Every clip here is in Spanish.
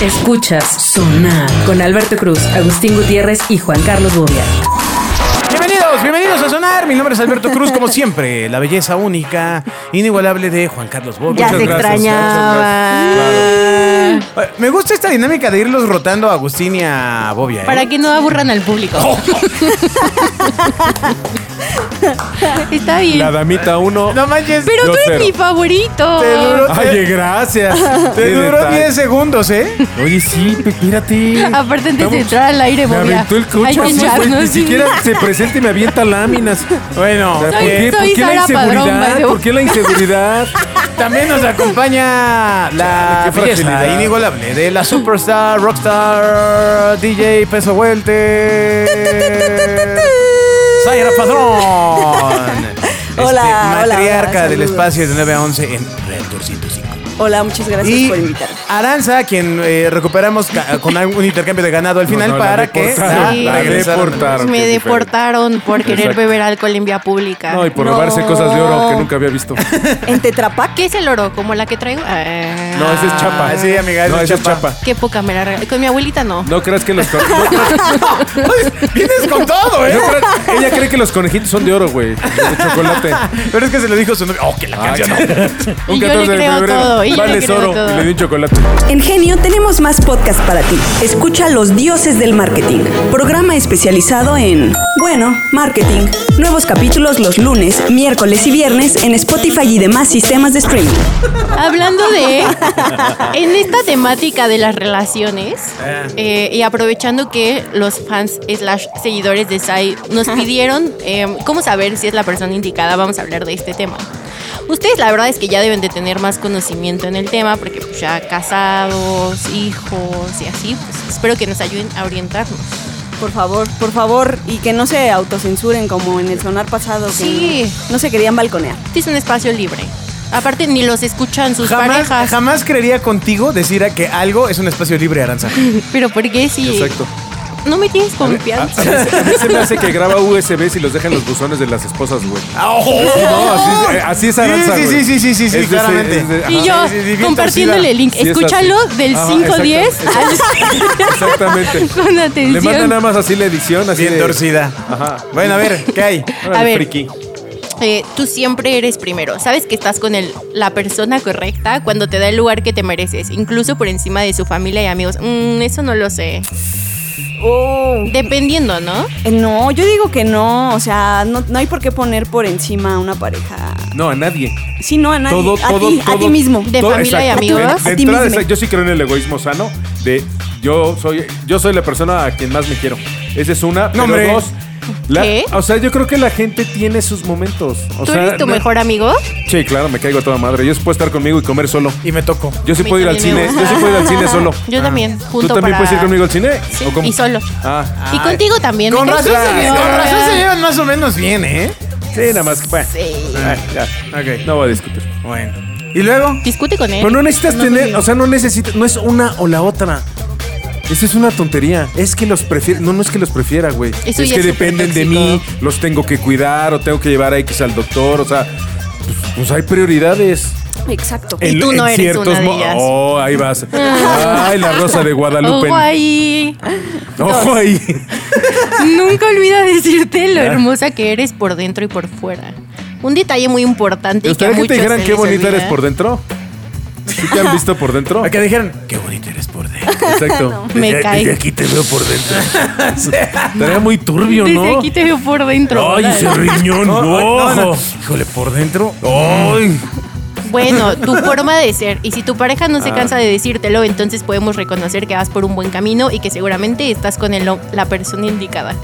Escuchas Sonar con Alberto Cruz, Agustín Gutiérrez y Juan Carlos Bobia. Bienvenidos, bienvenidos a Sonar. Mi nombre es Alberto Cruz, como siempre, la belleza única, inigualable de Juan Carlos Bobia. Ya te extrañaba. Eh, Me gusta esta dinámica de irlos rotando a Agustín y a Bobia. ¿eh? Para que no aburran al público. Está bien. La damita 1. No manches. Pero Yo tú eres cero. mi favorito. Te duró, Oye, gracias. te duró detalle. 10 segundos, ¿eh? Oye, sí, espérate. Aparte, antes de entrar al aire, Me Bobia. aventó el Hay coche que echarnos Ni siquiera se presenta y me avienta láminas. Bueno, ¿Por Soy- qué? ¿Por soy qué la Sara Padrón, inseguridad? way. ¿Por qué la inseguridad? también nos acompaña la fragilidad. inigualable de la superstar, rockstar, DJ Peso Vuelte. Zaira Padrón. Este, Hola, hola, Matriarca hola, del saludos. espacio de 9 a 11 en Reactor 105. Hola, muchas gracias Y por invitarme. Aranza, quien eh, recuperamos con un intercambio de ganado al final No, no, la para que deportaron, Sí. la la regresaran. deportaron. Me deportaron por querer Exacto. beber alcohol en vía pública. No, y por No. robarse cosas de oro que nunca había visto. En Tetrapac. ¿Qué es el oro? ¿Como la que traigo? Ah. No, ese es chapa. Ah, sí, amiga, ese No, es ese es chapa. chapa. Qué poca me la regalé. Con mi abuelita no. No creas que los con- no creas- Vienes con todo, ¿eh? Ella cree que los conejitos son de oro, güey. De chocolate. Pero es que se lo dijo su novio. Oh, que la Ah, canción. Un Y yo 14 le de creo febrero. todo, y yo le Vales creo oro. todo. Y le di un chocolate. En Genio tenemos más podcast para ti. Escucha Los Dioses del Marketing, programa especializado en, bueno, marketing. Nuevos capítulos los lunes, miércoles y viernes en Spotify y demás sistemas de streaming. Hablando de. En esta temática de las relaciones, eh, y aprovechando que los fans slash seguidores de Sai nos pidieron eh, cómo saber si es la persona indicada, vamos a hablar de este tema. Ustedes la verdad es que ya deben de tener más conocimiento en el tema, porque pues, ya casados, hijos y así, pues espero que nos ayuden a orientarnos. Por favor, por favor. Y que no se autocensuren como en el sonar pasado. Que Sí. No, no se querían balconear. Este es un espacio libre. Aparte, ni los escuchan sus Jamás, parejas. jamás creería contigo decir que algo es un espacio libre, Aranza. Pero ¿por qué si Exacto. No me tienes A, a- confianza? a mí, se- a mí se me hace que graba USBs y los deja en los buzones de las esposas, güey. ¡Oh! No, así, es- así es Aranza, Sí, sí, sí, sí, sí, sí, Es claramente. es de- Y yo sí, compartiéndole el link. Sí, es Escúchalo así. del Ajá, 510 Exactamente. con Le atención. manda nada más así la edición, así Bien de- torcida. Ajá. Bueno, a ver, ¿qué hay? A ver. friki. Eh, tú siempre eres primero. Sabes que estás con el, la persona correcta cuando te da el lugar que te mereces, incluso por encima de su familia y amigos. Mm, eso no lo sé. Oh. Dependiendo, ¿no? Eh, No, yo digo que no. O sea, no, no hay por qué poner por encima a una pareja. No, a nadie. Sí, no, a nadie. Todo, a todo, ti, todo. a ti mismo. De familia y amigos. De, de A ti entrada, mismo. esa- yo sí creo en el egoísmo sano. De yo soy, yo soy la persona a quien más me quiero. Esa es una. pero hombre. dos. La- ¿Qué? O sea, yo creo que la gente tiene sus momentos. O ¿Tú sea, eres tu no- mejor amigo? Sí, claro, me caigo a toda madre. Yo sí puedo estar conmigo y comer solo. Y me tocó. Yo sí puedo ir al cine. Yo sí puedo ir al cine solo. Yo también, junto ¿Tú también para- puedes ir conmigo al cine? Sí, ¿O y solo. Ah. Y contigo también. Con me razón, se, con razón se llevan más o menos bien, ¿eh? Sí, nada más. Bueno, Sí. ah, ya. Ok. No voy a discutir. Bueno. ¿Y luego? Discute con él. Pero no necesitas No tener, o sea, no necesitas, no es una o la otra. Eso es una tontería. Es que los prefiere, no, no es que los prefiera, güey. Es que dependen de mí, los tengo que cuidar o tengo que llevar a X al doctor, o sea, pues, pues hay prioridades. Exacto. Y tú no eres una de ellas. Oh, ahí vas. Ay, la rosa de Guadalupe. Ojo ahí. Ojo ahí. Nunca olvida decirte lo hermosa que eres por dentro y por fuera. Un detalle muy importante ¿Te que gustaría que te dijeran qué bonita olvida. eres por dentro? ¿Sí te han visto por dentro? A que dijeron, qué bonito eres por dentro. Exacto. Me Desde- cae. desde aquí te veo por dentro. Estaría muy turbio, Desde ¿no? aquí te veo por dentro. Ay, ese riñón, No, no, no. no. Híjole, por dentro. Ay. Bueno, tu forma de ser. Y si tu pareja no Ah. se cansa de decírtelo, entonces podemos reconocer que vas por un buen camino y que seguramente estás con el, la persona indicada.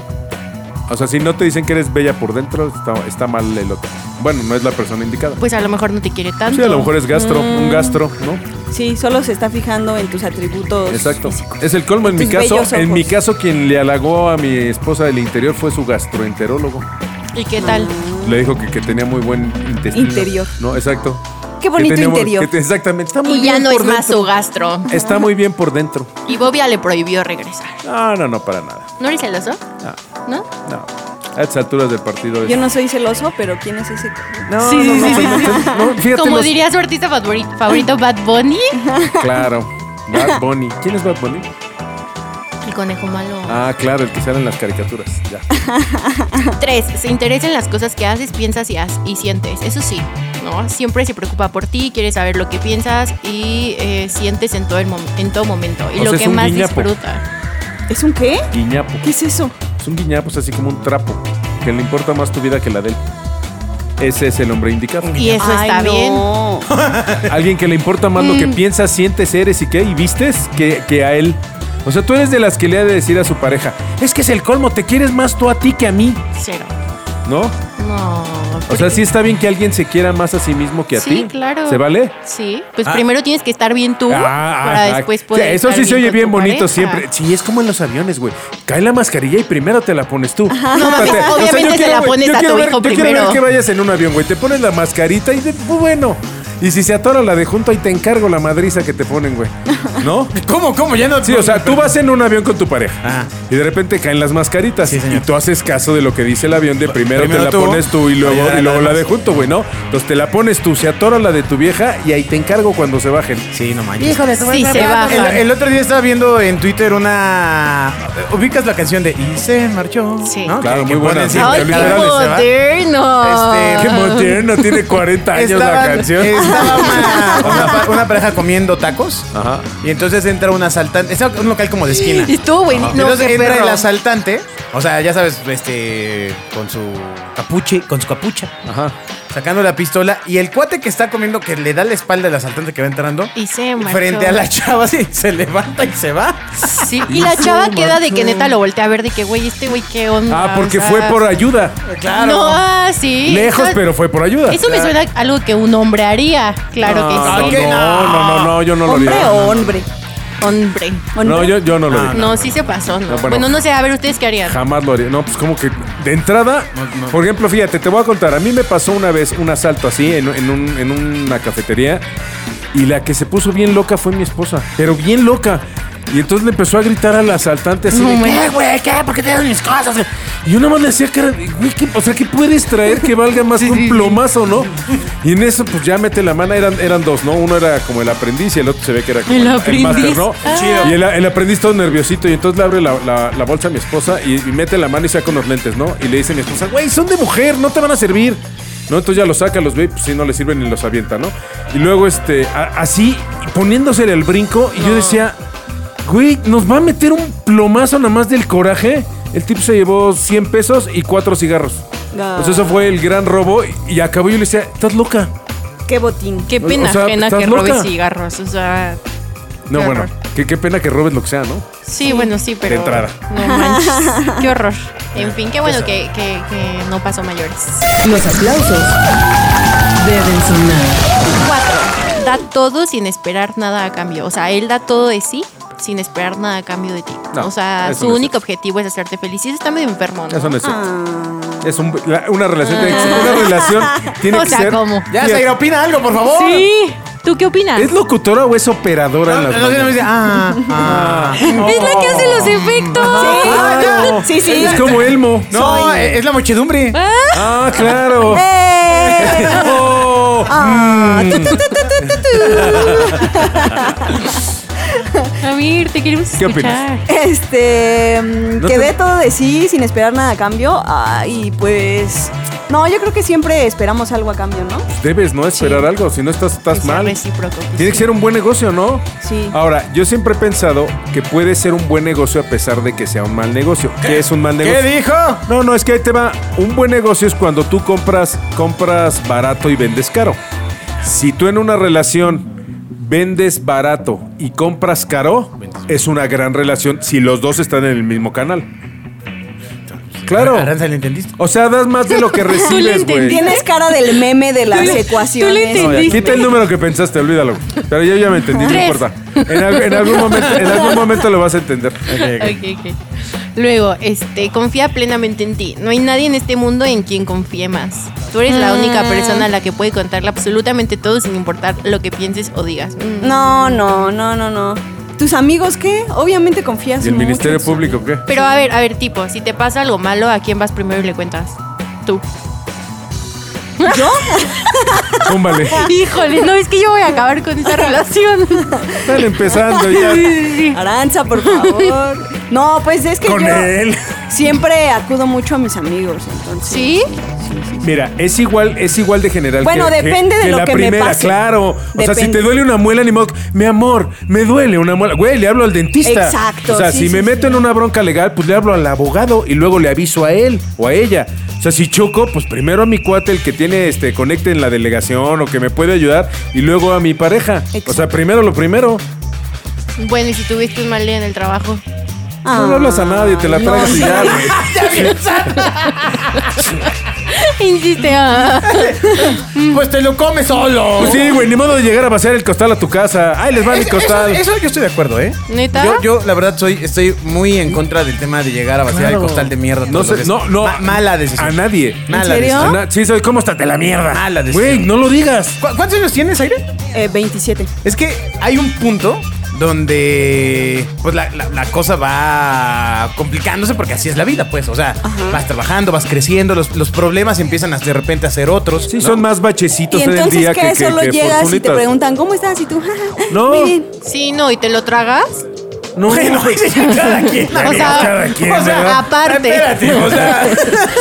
O sea, si no te dicen que eres bella por dentro, está, está mal el otro. Bueno, no es la persona indicada. Pues a lo mejor no te quiere tanto. Sí, a lo mejor es gastro, Mm. un gastro, ¿no? Sí, solo se está fijando en tus atributos. Exacto. Es el colmo. En mi caso, en mi caso, quien le halagó a mi esposa del interior fue su gastroenterólogo. ¿Y qué tal? Le dijo que, que tenía muy buen intestino. Interior. No, exacto. Qué bonito interior. que- exactamente. Está muy Y ya bien no es más su gastro. Está muy bien por dentro. Y Bobia le prohibió regresar. No, no, no, para nada. ¿No eres celoso? No, ¿No? no. A estas alturas del partido. es- Yo no soy celoso, pero ¿quién es ese? No, Sí, no, sí, no, sí, no, sí. no, no, fíjate Como los- diría su artista favorito, favorito Bad Bunny. Claro. Bad Bunny. ¿Quién es Bad Bunny? El conejo malo. Ah, claro, el que sale en las caricaturas. Ya. Tres, se interesa en las cosas que haces, piensas y, has- y sientes. Eso sí, ¿no? Siempre se preocupa por ti, quiere saber lo que piensas y eh, sientes en todo, el mom- en todo momento. Y O lo sea, que más guiñapo. disfruta. ¿Es un qué? Guiñapo. ¿Qué es eso? Es un guiñapo, es así como un trapo. Que le importa más tu vida que la de él. Ese es el hombre indicado. Y eso Ay, está bien. no. Alguien que le importa más lo Mm. que piensas, sientes, eres y qué, y vistes que, que a él. O sea, tú eres de las que le ha de decir a su pareja, es que es el colmo, te quieres más tú a ti que a mí, Cero. ¿no? No. O sea, sí está bien que alguien se quiera más a sí mismo que a Sí, ti. claro. ¿Se vale? Sí, pues Ah. primero tienes que estar bien tú Ah, para ah, después poder. Eso estar sí se oye bien bonito pareja. siempre. Sí, es como en los aviones, güey. Cae la mascarilla y primero te la pones tú. No mames, Espérate, obviamente yo se la pones yo a quiero tu ver- hijo yo quiero ver que vayas en un avión, güey. Te pones la mascarita y de, pues, bueno. Y si se atora la de junto, ahí te encargo la madriza que te ponen, güey. ¿No? ¿Cómo, cómo? Ya no. Sí, o sea, tú vas en un avión con tu pareja Ajá. y de repente caen las mascaritas Sí, señor. y tú haces caso de lo que dice el avión de primero, Primero te la tú, pones tú y luego, y luego la de junto, güey, ¿no? Entonces te la pones tú, se atora la de tu vieja y ahí te encargo cuando se bajen. Sí, no manches. Sí, se baja. El, el otro día estaba viendo en Twitter una. ¿Ubicas la canción de Y se marchó? Sí. ¿no? Claro, Que- muy buena. siempre Ay, qué literales, ¿se va? moderno. Este, Qué moderno, tiene 40 años la canción. Estaba una, una pa- una pareja comiendo tacos. Ajá. Y entonces entra un asaltante. En un local como de esquina. Estuvo buenísimo. No, entonces entra perro. el asaltante. O sea, ya sabes, este. Con su capuche, con su capucha. Ajá. Sacando la pistola. Y el cuate que está comiendo, que le da la espalda al asaltante que va entrando. Y se marchó. Frente a la chava, así, se levanta y se va. Sí, y la chava queda de que neta lo voltea a ver de que, güey, este güey, ¿qué onda? Ah, porque O sea, fue por ayuda. Claro. No, ah, sí. Lejos, Eso- pero fue por ayuda. Eso me suena a algo que un hombre haría. Claro que Ah, sí. No, no, no, no, yo no lo ¿Hombre haría. o hombre? Hombre. No, yo, yo no lo haría. No, sí se pasó, ¿no? No, bueno. bueno, no sé, a ver, ¿ustedes qué harían? Jamás lo haría. No, pues como que de entrada, por ejemplo, fíjate, te voy a contar. A mí me pasó una vez un asalto así en, en un- en una cafetería y la que se puso bien loca fue mi esposa, pero bien loca. Y entonces le empezó a gritar al asaltante así, No, de. ¿qué, güey? ¿Qué? ¿Por qué te dan mis cosas? Y yo nada más le decía, cara, güey, ¿qué- o sea, ¿qué puedes traer que valga más que un plomazo, no? Y en eso, pues ya mete la mano, eran, eran dos, ¿no? Uno era como el aprendiz y el otro se ve que era como El el, aprendiz. máster, ¿no? Ah. Y el, el aprendiz todo nerviosito y entonces le abre la, la- la bolsa a mi esposa y, y mete la mano y saca unos lentes, ¿no? Y le dice a mi esposa, güey, son de mujer, no te van a servir. ¿No? Entonces ya los saca, los ve, y, pues sí, no le sirven ni los avienta, ¿no? Y luego, este, a- así, poniéndose el brinco, y yo decía, güey, nos va a meter un plomazo nada más del coraje. El tipo se llevó 100 pesos y cuatro cigarros. Ah. Pues eso fue el gran robo y, y acabó. Yo le decía, ¿estás loca? Qué botín. Qué pena o sea, ajena ¿estás que loca? robes cigarros, o sea... No, Qué bueno, qué, qué pena que robes lo que sea, ¿no? Sí, bueno, sí, pero... entrada. No manches, qué horror. En fin, qué bueno que, que- que no pasó mayores. Los aplausos deben sonar. Cuatro, da todo sin esperar nada a cambio. O sea, él da todo de sí sin esperar nada a cambio de ti. No, o sea, su no único cierto. objetivo es hacerte feliz. Y eso está medio enfermo, ¿no? Eso no es cierto. Ah. Es un- la- una relación tiene que ser. Una relación tiene O que sea, ser. ¿cómo? Ya, Zaira, opina algo, por favor. Sí. ¿Tú qué opinas? ¿Es locutora o es operadora No, en las no, no, no, dice, ah, ah. Es la que hace los efectos. Claro. Sí, sí. Es como Elmo. No, es la muchedumbre. Ah, claro. ¡Eh! Oh, Ah, mm. tu, tu, tu, queremos ¿Qué escuchar. Este, mm, No que te- dé todo de sí sin esperar nada a cambio. Ay, pues. No, yo creo que siempre esperamos algo a cambio, ¿no? Debes no esperar Sí. algo, si no estás, estás Que mal. Tiene que sí. ser un buen negocio, ¿no? Sí. Ahora, yo siempre he pensado que puede ser un buen negocio a pesar de que sea un mal negocio. ¿Qué es un mal negocio? ¿Qué dijo? No, no, es que ahí te va. Un buen negocio es cuando tú compras, compras barato y vendes caro. Si tú en una relación vendes barato y compras caro, es una gran relación si los dos están en el mismo canal. Claro. Aranza, ¿le entendiste? O sea, das más de lo que recibes, güey. Tienes cara del meme de las ecuaciones. tú le No, ya, quita el número que pensaste, olvídalo. Pero yo ya me entendí, no importa. En, al- en algún momento, en algún momento lo vas a entender. Ok, ok. Luego, este, confía plenamente en ti. No hay nadie en este mundo en quien confíe más. Tú eres la única persona a la que puede contarle absolutamente todo sin importar lo que pienses o digas. Mm. No, no, no, no, no. ¿Tus amigos qué? Obviamente confías ¿Y el mucho Ministerio en Público qué? Pero a ver, a ver, tipo, si te pasa algo malo, ¿a quién vas primero y le cuentas? Tú. ¿Yo? Túmbale. Híjole, no, es que yo voy a acabar con esa relación. Están empezando ya. Aranza, por favor. No, pues es que Con yo él. Siempre acudo mucho a mis amigos, entonces. ¿Sí? Mira, es igual, es igual de general. Bueno, que- depende que- de lo la que me primera, pase. claro. O sea, si te duele una muela, ni modo. Mi amor, me duele una muela. Güey, le hablo al dentista. Exacto, O sea, sí, si sí, me sí. meto en una bronca legal, pues le hablo al abogado y luego le aviso a él o a ella. O sea, si choco, pues primero a mi cuate, el que tiene este conecte en la delegación o que me puede ayudar, y luego a mi pareja. O sea, Exacto. primero lo primero. Bueno, y si tuviste un mal día en el trabajo. No le hablas a nadie, te la tragas y ya, güey. Insiste. ah. Pues te lo comes solo. Pues sí, güey, ni modo de llegar a vaciar el costal a tu casa. Ay, les va mi Eso, costal. eso yo estoy de acuerdo, ¿eh? ¿Neta? Yo, yo, la verdad, soy, estoy muy en contra del tema de llegar a vaciar Claro. el costal de mierda. No todos sé, días. no, no. Ma- mala decisión. A nadie. Mala ¿En serio? decisión. A na- Sí, soy como está de la mierda. Mala decisión. Güey, no lo digas. ¿Cu- ¿Cuántos años tienes, Aire? Eh, 27. Es que hay un punto donde pues la, la- la cosa va complicándose porque así es la vida, pues. O sea, vas trabajando, vas creciendo, los, los problemas empiezan a, de repente a ser otros. Sí, ¿no? son más bachecitos Y en el día que, que, que, solo que llegas y te preguntan, ¿cómo estás? Y tú, No. Sí, no, y te lo tragas. No, Bueno, cada quien. O sea, cada quien, o sea, aparte. Espérate, o sea.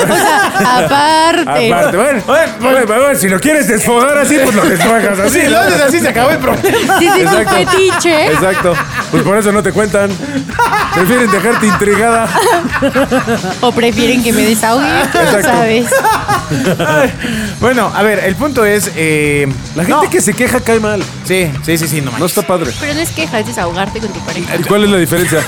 O sea, aparte. Aparte, bueno, bueno, bueno, bueno, si lo quieres desfogar así, pues lo desfogas así. Sí, lo haces así, se acabó el problema. Sí, sí, es un Exacto. fetiche. Exacto. Pues por eso no te cuentan. Prefieren dejarte intrigada. O prefieren que me desahogue. Exacto. ¿Sabes? Bueno, a ver, el punto es. eh, La gente no. que se queja cae mal. Sí, sí, sí, sí, no No manches. está padre. Pero no es queja, es desahogarte con tu pareja. ¿Y cuál es la diferencia?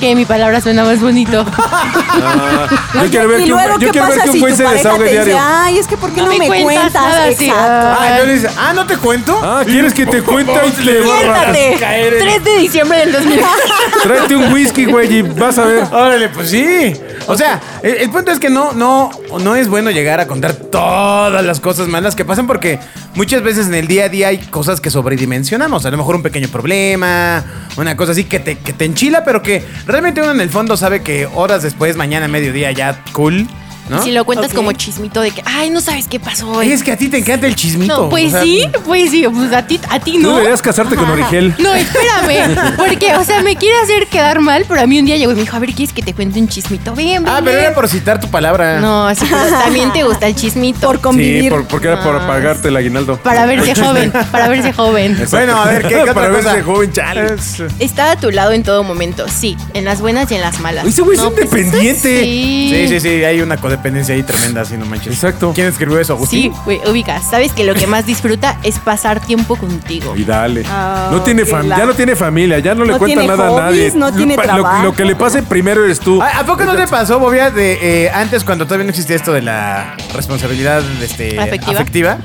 Que mi palabra suena más bonito. Ah, yo quiero ver y que un, luego, yo ¿qué quiero ver pasa que un si güey tu se pareja desahogue te dice, diario. ay, es que ¿por qué No no, me cuentas cuentas? nada, sí. Exacto. Ah, entonces dice, ah, ¿no te cuento? Ah, ¿quieres que te cuente? Ahí te borras. Siéntate. Caer en- 3 de diciembre del 2000. Tráete un whisky, güey, y vas a ver. Órale, pues sí. O sea, el, punto es que no, no, no es bueno llegar a contar todas las cosas malas que pasan porque muchas veces en el día a día hay cosas que sobredimensionamos. A lo mejor un pequeño problema, una cosa así que te, que te enchila, pero que realmente uno en el fondo sabe que horas después, mañana, mediodía, ya cool, ¿no? Si lo cuentas como chismito de que, ay, no sabes qué pasó hoy. Es que a ti te encanta el chismito. No, pues o sea, sí, pues sí, pues a ti, a ti Tú no. deberías casarte con Origel. No, espérame, porque, o sea, me quiere hacer quedar mal, pero a mí un día llegó y me dijo, a ver, ¿quieres que te cuente un chismito? Ven, ven, Ah, pero ven". era por citar tu palabra. No, así pero también te gusta el chismito. Por Sí, convivir. por- porque era por pagarte el aguinaldo. Para verse joven, para verse joven. Bueno, a ver, ¿qué, qué otra Para cosa? verse joven, chale. Es- Está a tu lado en todo momento, sí, en las buenas y en las malas. Ese güey es pues, independiente. sí. Sí, sí, sí, hay una codependencia ahí tremenda, así no manches. Exacto. ¿Quién escribió eso, Agustín? Sí, güey, ubicas. Sabes que lo que más disfruta es pasar tiempo contigo. Y dale. Ah, no tiene ok, fam- la- ya no tiene familia, ya no le No cuenta tiene nada a nadie. no Lo- tiene lo, trabajo. lo que le pase primero eres tú. ¿A, a poco no te pasó, Bobia, de eh, antes cuando todavía no existía esto de la responsabilidad este, Afectiva. afectiva?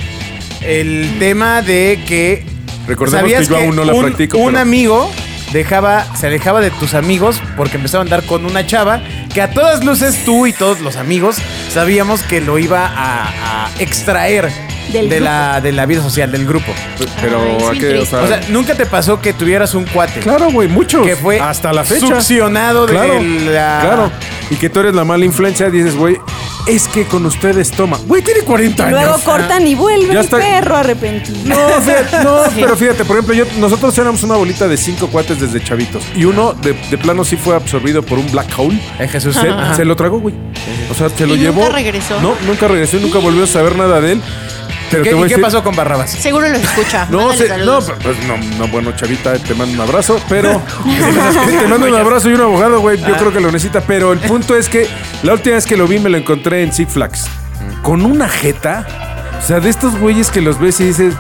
El tema de que Recordemos ¿sabías que yo aún no la un, practico, Un pero- amigo dejaba, se alejaba de tus amigos porque empezaba a andar con una chava que a todas luces tú y todos los amigos sabíamos que lo iba a, a extraer Del de la, de la vida social, del grupo. Pero Ay, ¿a qué? O sea, O sea, nunca te pasó que tuvieras un cuate claro, güey, muchos. que fue hasta la fecha. succionado de Claro, la... claro. Y que tú eres la mala influencia, dices, güey, es que con ustedes toma. Güey, tiene 40 Y años. luego cortan y vuelve Ya el está- perro arrepentido. No, fíjate, no, pero fíjate, por ejemplo, yo, nosotros éramos una bolita de cinco cuates desde chavitos. Y uno de, de plano sí fue absorbido por un black hole. Eh, Jesús, Se, se lo tragó, güey. O sea, se lo ¿Y llevó. nunca regresó? No, nunca regresó y nunca volvió a saber nada de él. Pero ¿Qué, te voy ¿Y a qué decir- pasó con Barrabás? Seguro lo escucha. No, Mándale sé, no, saludos. pues no, no, bueno, chavita, te mando un abrazo, pero te mando un abrazo y un abogado, güey, yo creo que lo necesita, pero el punto es que la última vez que lo vi me lo encontré en Six Flags, con una jeta, o sea, de estos güeyes que los ves y dices,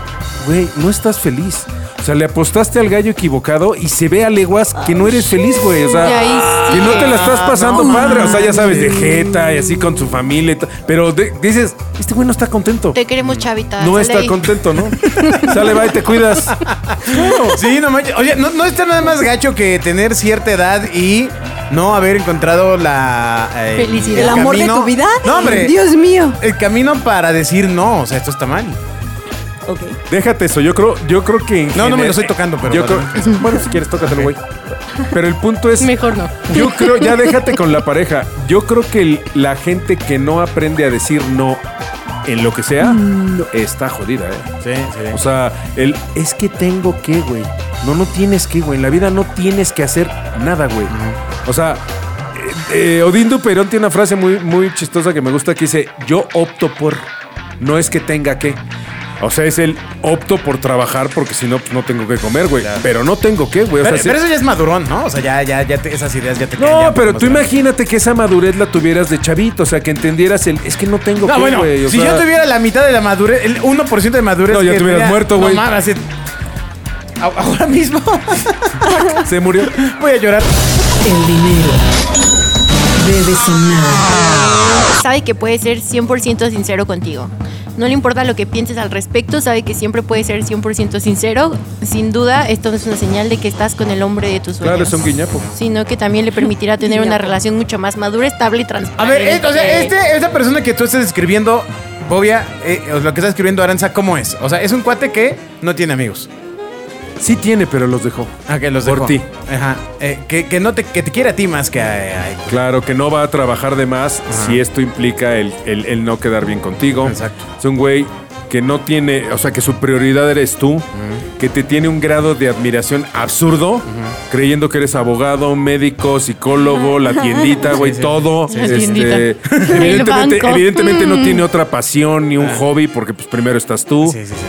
güey, no estás feliz. O sea, le apostaste al gallo equivocado y se ve a leguas que no eres feliz, güey. O sea, Y ahí sí. que no te la estás pasando padre. O sea, ya sabes, de jeta y así con su familia. y Pero de- dices, este güey no está contento. Te queremos, chavita. No sale está ahí. contento, ¿no? Sale, va y te cuidas. Sí, no manches. Oye, ¿no, no está nada más gacho que tener cierta edad y no haber encontrado la... eh, Felicidad. ¿El amor de camino- tu vida? No, hombre. Dios mío. El camino para decir no, o sea, esto está mal. Ok. Déjate eso, yo creo, yo creo que en No, no me lo estoy tocando, pero Yo creo, vale. bueno, si quieres, tócatelo, güey. Pero el punto es. Mejor no. Yo creo, ya déjate con la pareja. Yo creo que el- la gente que no aprende a decir no en lo que sea, está jodida, ¿eh? Sí, sí. O sea, el es que tengo que, güey. No, no tienes que, güey. En la vida no tienes que hacer nada, güey. O sea, eh, eh, Odín Duperón tiene una frase muy, muy chistosa que me gusta que dice: Yo opto por. No es que tenga que. O sea, es el opto por trabajar porque si no, pues no tengo que comer, güey. Pero no tengo que, güey. O Pero, sea, si- pero eso ya es madurón, ¿no? O sea, ya, ya, ya te- esas ideas ya te no, ya pero tú imagínate que esa madurez la tuvieras de chavito, o sea, que entendieras el, es que no tengo No, que, bueno, güey. o si sea, yo tuviera la mitad de la madurez, el 1% de madurez. No, ya te hubieras muerto, güey. No así- Ahora mismo se murió. voy a llorar. El dinero debe sonar. Sabe que puede ser 100% sincero contigo. No le importa lo que pienses al respecto, sabe que siempre puede ser 100% sincero. Sin duda, esto no es una señal de que estás con el hombre de tus sueños. Claro, es un guiñapo. Sino que también le permitirá tener una relación mucho más madura, estable y A transparente. ver, eh, o sea, este, esta persona que tú estás escribiendo, Bobia, eh, o lo que está escribiendo Aranza, ¿cómo es? O sea, es un cuate que no tiene amigos. Sí tiene, pero los dejó. Ah, que los Por dejó. ti. Ajá. Eh, que, que no te, que te quiere a ti más que a, a él. Claro, que no va a trabajar de más si esto implica el, el- el no quedar bien contigo. Exacto. Es un güey que no tiene, o sea, que su prioridad eres tú, que te tiene un grado de admiración absurdo, creyendo que eres abogado, médico, psicólogo, la tiendita, güey, todo. La Este, tiendita. evidentemente, evidentemente no Mm. tiene otra pasión ni un hobby, porque pues primero estás tú. Sí, sí, sí.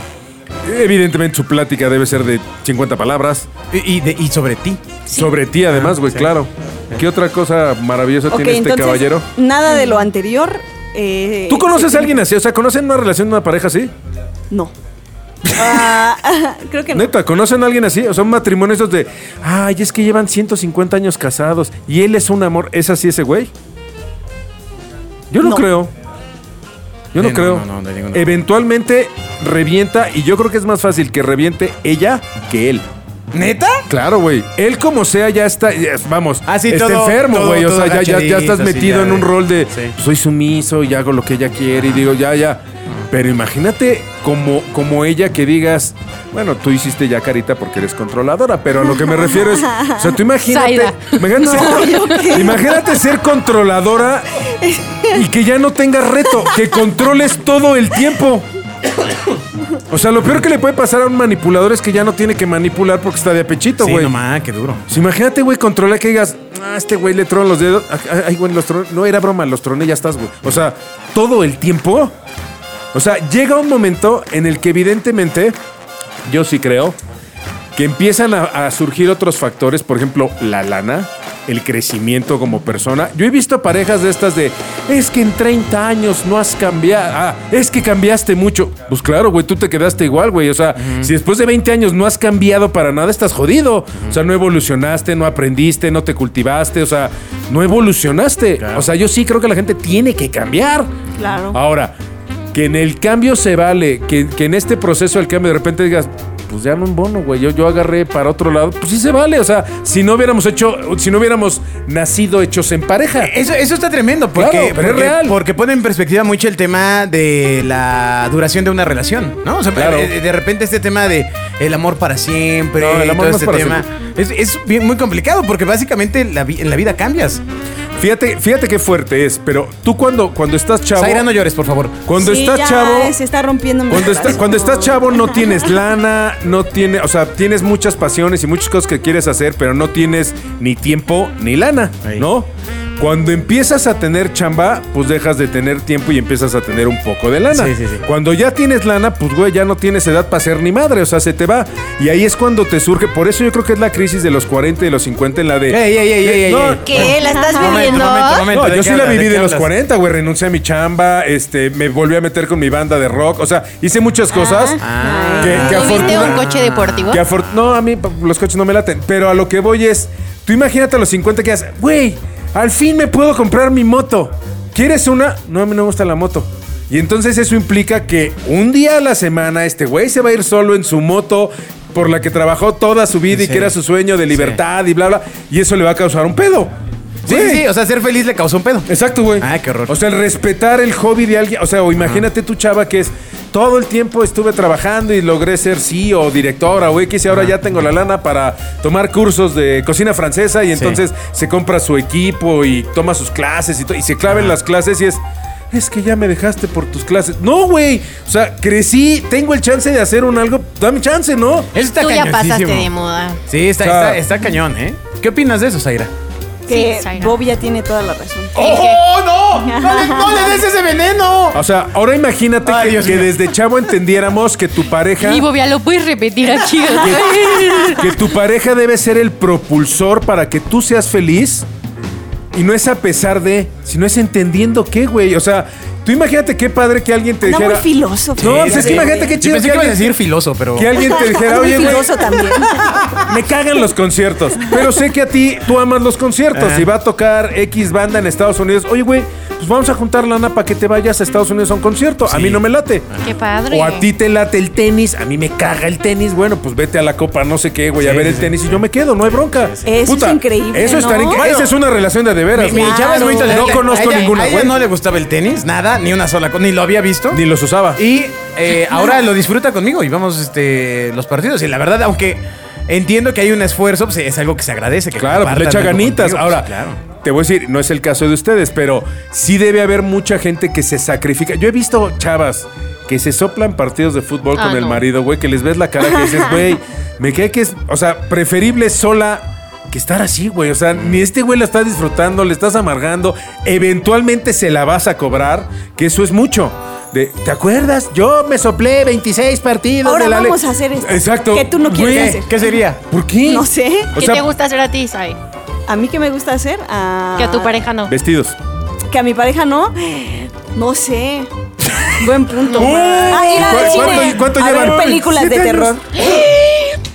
Evidentemente su plática debe ser de 50 palabras. Y, y de- y sobre ti. Sobre ti, además, güey, sí. claro. ¿Qué otra cosa maravillosa Ok, tiene este entonces, caballero? nada de lo anterior. eh, ¿Tú conoces a alguien así? O sea, ¿conocen una relación de una pareja así? No. Ah, creo que no. Neta, ¿conocen a alguien así? O sea, un matrimonio esos de, ay, es que llevan 150 años casados y él es un amor. ¿Es así ese güey? Yo no, No. creo. Yo no, Sí, no, creo. no, no, de ninguna Eventualmente revienta y yo creo que es más fácil que reviente ella que él. ¿Neta? Claro, güey. Él como sea ya está, ya- vamos, Ah, sí, está todo- enfermo, güey. O sea, ya, ya, ya estás metido sí, en un rol de sí. soy sumiso y hago lo que ella quiere y digo, ya, ya. Pero imagínate como, como ella que digas, bueno, tú hiciste ya carita porque eres controladora, pero a lo que me refiero es, o sea, tú imagínate, imagínate, imagínate ser controladora y que ya no tengas reto, que controles todo el tiempo. O sea, lo peor que le puede pasar a un manipulador es que ya no tiene que manipular porque está de apechito, Sí, güey. no mames, qué duro. Imagínate, güey, controlar que digas, ah, este güey le tronan los dedos. Ah, Ay, güey, los troné. No era broma, los troné, ya estás, güey. O sea, todo el tiempo. O sea, llega un momento en el que evidentemente, yo sí creo, que empiezan a, a surgir otros factores, por ejemplo, la lana, el crecimiento como persona. Yo he visto parejas de estas de, es que en 30 años no has cambiado, ah, es que cambiaste mucho. Pues claro, güey, tú te quedaste igual, güey. O sea, si después de 20 años no has cambiado para nada, estás jodido. O sea, no evolucionaste, no aprendiste, no te cultivaste, o sea, no evolucionaste. O sea, yo sí creo que la gente tiene que cambiar. Claro. Ahora, que en el cambio se vale, que, que en este proceso del cambio de repente digas, pues ya no en bono, güey, yo, yo agarré para otro lado, pues sí se vale, o sea, si no hubiéramos hecho, si no hubiéramos nacido hechos en pareja. Eso, eso está tremendo, porque, Claro, pero es porque, real. porque pone en perspectiva mucho el tema de la duración de una relación, ¿no? O sea, Claro. de, de repente este tema de el amor para siempre, No, el y amor todo no es este para tema, es, es bien- muy complicado porque básicamente la vi- en la vida cambias. Fíjate, fíjate qué fuerte es, pero tú cuando, cuando estás chavo, Zaira, no llores, por favor. cuando Sí, estás ya chavo, Se está rompiendo mi Cuando, está- corazón. cuando estás chavo no tienes lana, no tiene, o sea, tienes muchas pasiones y muchas cosas que quieres hacer, pero no tienes ni tiempo ni lana, Ahí. ¿no? Cuando empiezas a tener chamba, pues dejas de tener tiempo y empiezas a tener un poco de lana. Sí, sí, sí. Cuando ya tienes lana, pues güey, ya no tienes edad para ser ni madre, o sea, se te va. Y ahí es cuando te surge, por eso yo creo que es la crisis de los 40 y de los 50 en la de... Ey, ey, ey, ey, ey, No, ey. ¿Qué? ¿La estás Momento, viviendo? momento, momento. no, ¿de yo sí la viví ¿De los hablas? 40, güey. Renuncié a mi chamba, este, me volví a meter con mi banda de rock. O sea, hice muchas cosas Ah. que, que ¿Tuviste afortuna- un coche deportivo? que no, a mí los coches no me laten. Pero a lo que voy es, tú imagínate a los 50 que haces, güey, al fin me puedo comprar mi moto. ¿Quieres una? No, a mí no me gusta la moto. Y entonces eso implica que un día a la semana este güey se va a ir solo en su moto por la que trabajó toda su vida y que era su sueño de libertad y bla, bla. Y eso le va a causar un pedo. Sí, sí, sí, o sea, ser feliz le causó un pedo. Exacto, güey. Ay, qué horror. O sea, el respetar el hobby de alguien. O sea, o imagínate tu chava que es todo el tiempo estuve trabajando y logré ser CEO o directora o X y ahora ya tengo la lana para tomar cursos de cocina francesa y entonces se compra su equipo y toma sus clases y, to- y se clava en las clases y es. es que ya me dejaste por tus clases. No, güey. O sea, crecí, tengo el chance de hacer un algo. Dame chance, ¿no? Eso está Tú ya pasaste cañoncísimo. de moda. Sí, está, O sea- está, está cañón, ¿eh? ¿Qué opinas de eso, Zaira? Que Sí. Bobby ya tiene toda la razón. ¡Oh, no! ¡No le, no le des ese veneno! O sea, ahora imagínate Ay, que, que desde chavo entendiéramos que tu pareja. Y Bobia, ¿lo puedes repetir aquí? que tu pareja debe ser el propulsor para que tú seas feliz. Y no es a pesar de, sino es entendiendo qué, güey. O sea, tú imagínate qué padre que alguien te Anda muy dijera. filósofo. No, Sí, pues es que imagínate qué Yo chido pensé que que ibas a alguien, decir filoso, pero... que alguien te dijera, muy oye, güey, filoso también. me cagan los conciertos. Pero sé que a ti tú amas los conciertos. Si va a tocar X banda en Estados Unidos, oye, güey, pues vamos a juntar lana para que te vayas a Estados Unidos a un concierto. A mí no me late. Qué padre. O a ti te late el tenis, a mí me caga el tenis. Bueno, pues vete a la copa, no sé qué, güey, a ver sí, el sí. tenis y yo me quedo, no hay bronca. Eso es increíble, Eso ¿no? increíble. Bueno, Esa es una relación de de veras. Mi, mi chava es muy. No conozco a ella, ninguna, A ella no le gustaba el tenis, nada, ni una sola cosa, ni lo había visto. Ni los usaba. Y eh, ahora lo disfruta conmigo y vamos este, los partidos. Y la verdad, aunque entiendo que hay un esfuerzo, pues es algo que se agradece. Que Claro, pues le echa ganitas. contigo, Ahora, pues, claro. Te voy a decir, no es el caso de ustedes, pero sí debe haber mucha gente que se sacrifica. Yo he visto chavas que se soplan partidos de fútbol Ah, con el no. marido, güey, que les ves la cara que dices, güey, me quedé que es, o sea, preferible sola que estar así, güey. O sea, ni este güey la está disfrutando, le estás amargando, eventualmente se la vas a cobrar, que eso es mucho. De, ¿Te acuerdas? Yo me soplé 26 partidos Ahora de la vamos a hacer esto. Exacto. Que tú no quieres Güey, hacer. ¿Qué sería? ¿Por qué? No sé. O ¿Qué sea, te gusta hacer a ti, Sai? ¿A mí qué me gusta hacer? Ah, Que a tu pareja no. Vestidos. Que a mi pareja no. No sé. Buen punto. Ah, ir al ¿cu- cine cuánto- cuánto a ver llevan? películas de terror.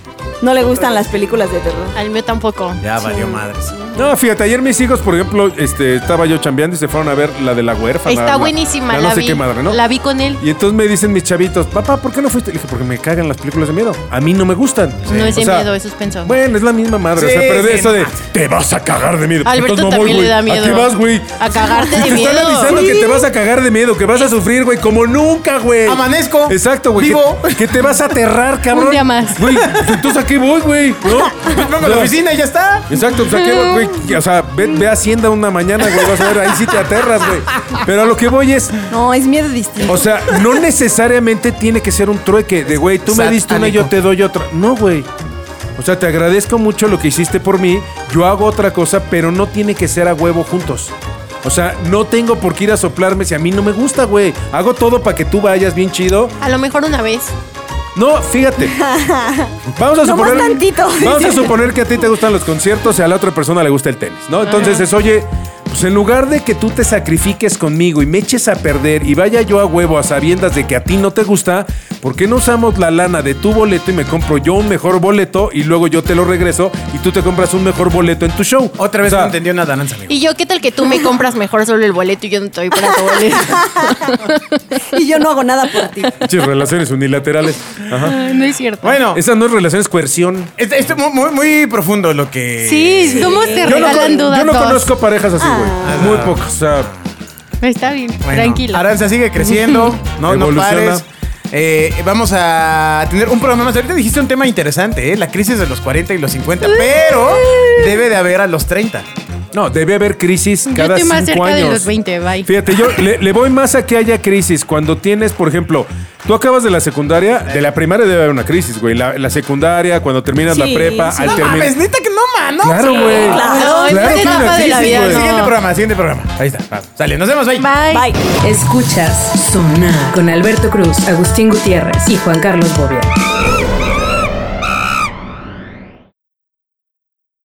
No le gustan las películas de terror. Al mío tampoco. Ya valió madres. No, fíjate, ayer mis hijos, por ejemplo, este, estaba yo chambeando y se fueron a ver la de la huérfana. Está la- buenísima, la la, no sé vi. qué madre, ¿no? La vi con él. Y entonces me dicen mis chavitos, papá, ¿por qué no fuiste? Le dije, porque me cagan las películas de miedo. A mí no me gustan. No es O de sea, miedo, es suspenso. Bueno, es la misma madre. o Sí, sea, pero de sí, eso de, no. te vas a cagar de miedo. Alberto Entonces, no también voy, le da güey. ¿A miedo. qué vas, güey? A cagarte de te están miedo. avisando que te vas a cagar de miedo, que vas a sufrir, güey, como nunca, güey. Amanezco. Exacto, güey. Vivo. Que, que te vas a aterrar, cabrón. Un día más. Güey, entonces ¿a qué voy, güey? ¿No? Pues vengo a la oficina y ya está. Exacto, pues ¿a qué voy, güey? O sea, ve, ve a Hacienda una mañana, güey, vas a ver, ahí sí te aterras, güey. Pero a lo que voy es, No, es miedo distinto. o sea, no necesariamente tiene que ser un trueque de, güey, tú me diste una y yo Satánico. te doy otra. No, güey. O sea, te agradezco mucho lo que hiciste por mí, yo hago otra cosa, pero no tiene que ser a huevo juntos. O sea, no tengo por qué ir a soplarme si a mí no me gusta, güey. Hago todo para que tú vayas bien chido. A lo mejor una vez. No, fíjate. Vamos a Nomás suponer. tantito. Vamos a suponer que a ti te gustan los conciertos y a la otra persona le gusta el tenis, ¿no? Entonces es, oye, pues en lugar de que tú te sacrifiques conmigo y me eches a perder y vaya yo a huevo a sabiendas de que a ti no te gusta, ¿por qué no usamos la lana de tu boleto y me compro yo un mejor boleto y luego yo te lo regreso y tú te compras un mejor boleto en tu show? Otra vez O sea, no entendió nada, amigo. Y yo, ¿qué tal que tú me compras mejor solo el boleto y yo no te doy para tu boleto? Y yo no hago nada por ti. pinches relaciones unilaterales. Ajá. No es cierto. Bueno, Esa no es relación, es coerción. esto es muy, muy, muy profundo lo que... Sí, ¿cómo te Yo regalan dudas? yo no conozco parejas así, güey. Ah. Muy pocos. O sea, Está bien, Bueno, tranquilo. Aranza sigue creciendo, no, no Evoluciona. pares. Eh, vamos a tener un programa más. Ahorita dijiste un tema interesante, ¿eh? la crisis de los 40 y los 50, pero debe de haber a los 30. No, debe haber crisis Yo cada estoy más cinco cerca años. de los 20, bye. Fíjate, yo le, le voy más a que haya crisis. Cuando tienes, por ejemplo, tú acabas de la secundaria, de la primaria debe haber una crisis, güey. La, la secundaria, cuando terminas la Sí, prepa, sí. al No terminar. mames, neta que no, mano. Claro, güey. claro, es hay etapa de la vida, no. Siguiente programa, siguiente programa. Ahí está. va. Sale, nos vemos, bye. Bye. Bye. Escuchas Sonar con Alberto Cruz, Agustín Gutiérrez y Juan Carlos Bobia.